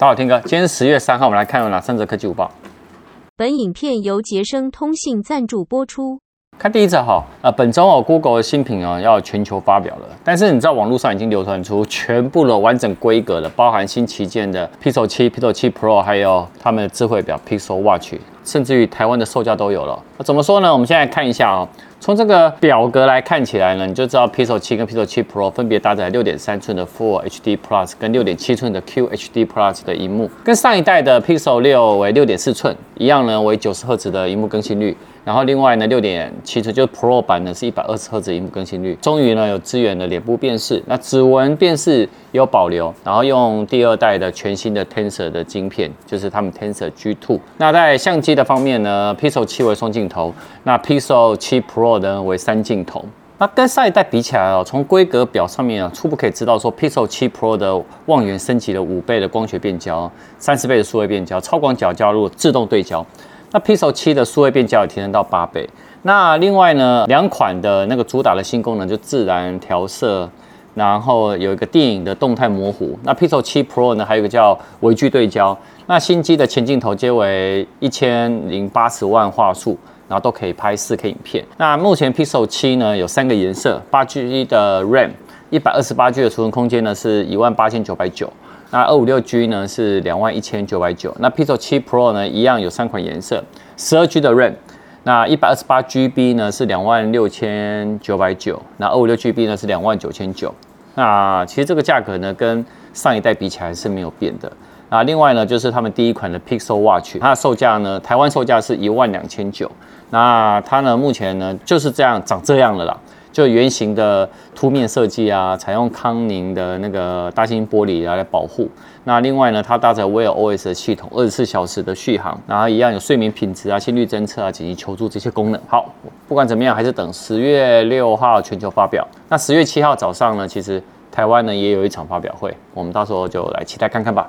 大家好，天哥，今天是十月三号，我们来看有哪三则科技午报。本影片由杰生通信赞助播出。看第一则哈，呃，本周哦，Google 的新品哦要全球发表了，但是你知道网络上已经流传出全部的完整规格了，包含新旗舰的 Pixel 7、Pixel 7 Pro，还有他们的智慧表 Pixel Watch，甚至于台湾的售价都有了。那怎么说呢？我们现在看一下哦。从这个表格来看起来呢，你就知道 Pixel 7跟 Pixel 7 Pro 分别搭载六点三寸的 Full HD Plus 跟六点七寸的 QHD Plus 的荧幕，跟上一代的 Pixel 六为六点四寸一样呢，为九十赫兹的荧幕更新率。然后另外呢，六点七寸就是 Pro 版呢是一百二十赫兹荧幕更新率。终于呢有支援了脸部辨识，那指纹辨识有保留。然后用第二代的全新的 Tensor 的晶片，就是他们 Tensor G2。那在相机的方面呢，Pixel 7为双镜头，那 Pixel 7 Pro 呢为三镜头。那跟上一代比起来哦，从规格表上面啊，初步可以知道说，Pixel 7 Pro 的望远升级了五倍的光学变焦，三十倍的数位变焦，超广角加入自动对焦。那 Pixel 7的数位变焦也提升到八倍。那另外呢，两款的那个主打的新功能就自然调色，然后有一个电影的动态模糊。那 Pixel 7 Pro 呢，还有一个叫微距对焦。那新机的前镜头皆为一千零八十万画素，然后都可以拍四 K 影片。那目前 Pixel 7呢有三个颜色，八 G 的 RAM，一百二十八 G 的储存空间呢是一万八千九百九。那二五六 G 呢是两万一千九百九，那 Pixel 7 Pro 呢一样有三款颜色，十二 G 的 RAM，那一百二十八 GB 呢是两万六千九百九，那二五六 GB 呢是两万九千九，那其实这个价格呢跟上一代比起来是没有变的。那另外呢就是他们第一款的 Pixel Watch，它的售价呢台湾售价是一万两千九，那它呢目前呢就是这样长这样了啦。就圆形的凸面设计啊，采用康宁的那个大猩猩玻璃来保护。那另外呢，它搭载 Wear OS 系统，二十四小时的续航，然后一样有睡眠品质啊、心率侦测啊、紧急求助这些功能。好，不管怎么样，还是等十月六号全球发表。那十月七号早上呢，其实台湾呢也有一场发表会，我们到时候就来期待看看吧。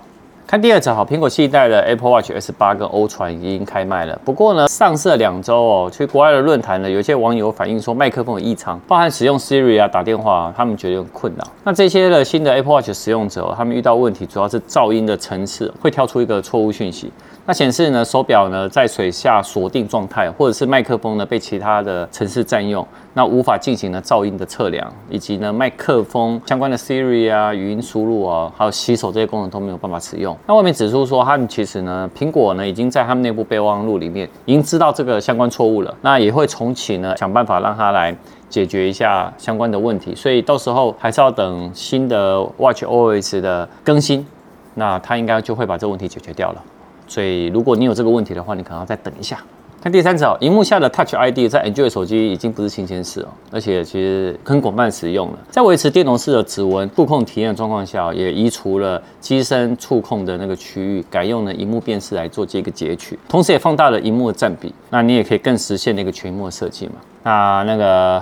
看第二则好，苹果新一代的 Apple Watch S 八跟欧版已经开卖了。不过呢，上市两周哦，去国外的论坛呢，有些网友反映说麦克风有异常，包含使用 Siri 啊、打电话啊，他们觉得有困扰。那这些的新的 Apple Watch 使用者，他们遇到问题主要是噪音的层次会跳出一个错误讯息。那显示呢，手表呢在水下锁定状态，或者是麦克风呢被其他的程式占用，那无法进行呢噪音的测量，以及呢麦克风相关的 Siri 啊、语音输入啊，还有洗手这些功能都没有办法使用。那外面指出说，他们其实呢，苹果呢已经在他们内部备忘录里面已经知道这个相关错误了，那也会重启呢，想办法让它来解决一下相关的问题。所以到时候还是要等新的 Watch OS 的更新，那它应该就会把这个问题解决掉了。所以，如果你有这个问题的话，你可能要再等一下。看第三则，荧幕下的 Touch ID 在 Android 手机已经不是新鲜事哦，而且其实很广泛使用了。在维持电容式的指纹触控体验的状况下，也移除了机身触控的那个区域，改用了荧幕辨识来做这个截取，同时也放大了荧幕的占比。那你也可以更实现那个全幕设计嘛。那那个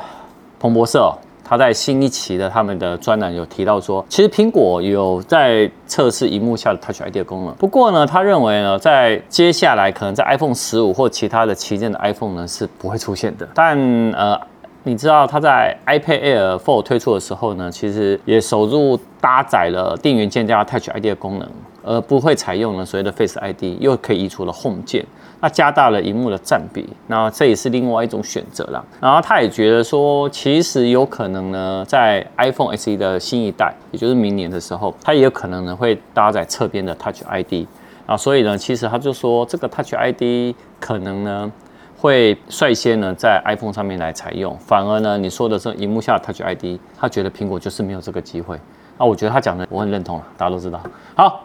彭博社哦。他在新一期的他们的专栏有提到说，其实苹果有在测试荧幕下的 Touch ID 的功能。不过呢，他认为呢，在接下来可能在 iPhone 十五或其他的旗舰的 iPhone 呢是不会出现的。但呃，你知道他在 iPad Air 4推出的时候呢，其实也首度搭载了电源键加 Touch ID 的功能，而不会采用了所谓的 Face ID，又可以移除了 Home 键。那加大了荧幕的占比，那这也是另外一种选择啦。然后他也觉得说，其实有可能呢，在 iPhone SE 的新一代，也就是明年的时候，它也有可能呢会搭载侧边的 Touch ID 啊。所以呢，其实他就说，这个 Touch ID 可能呢会率先呢在 iPhone 上面来采用，反而呢你说的这荧幕下的 Touch ID，他觉得苹果就是没有这个机会。那我觉得他讲的我很认同了，大家都知道。好，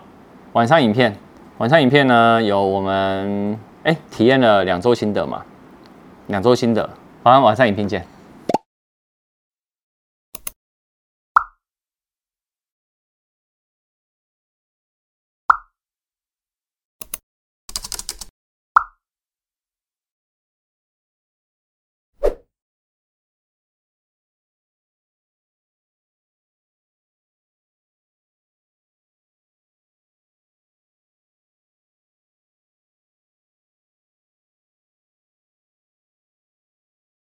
晚上影片，晚上影片呢有我们。哎，体验了两周心得嘛，两周心得，晚上晚上影片见。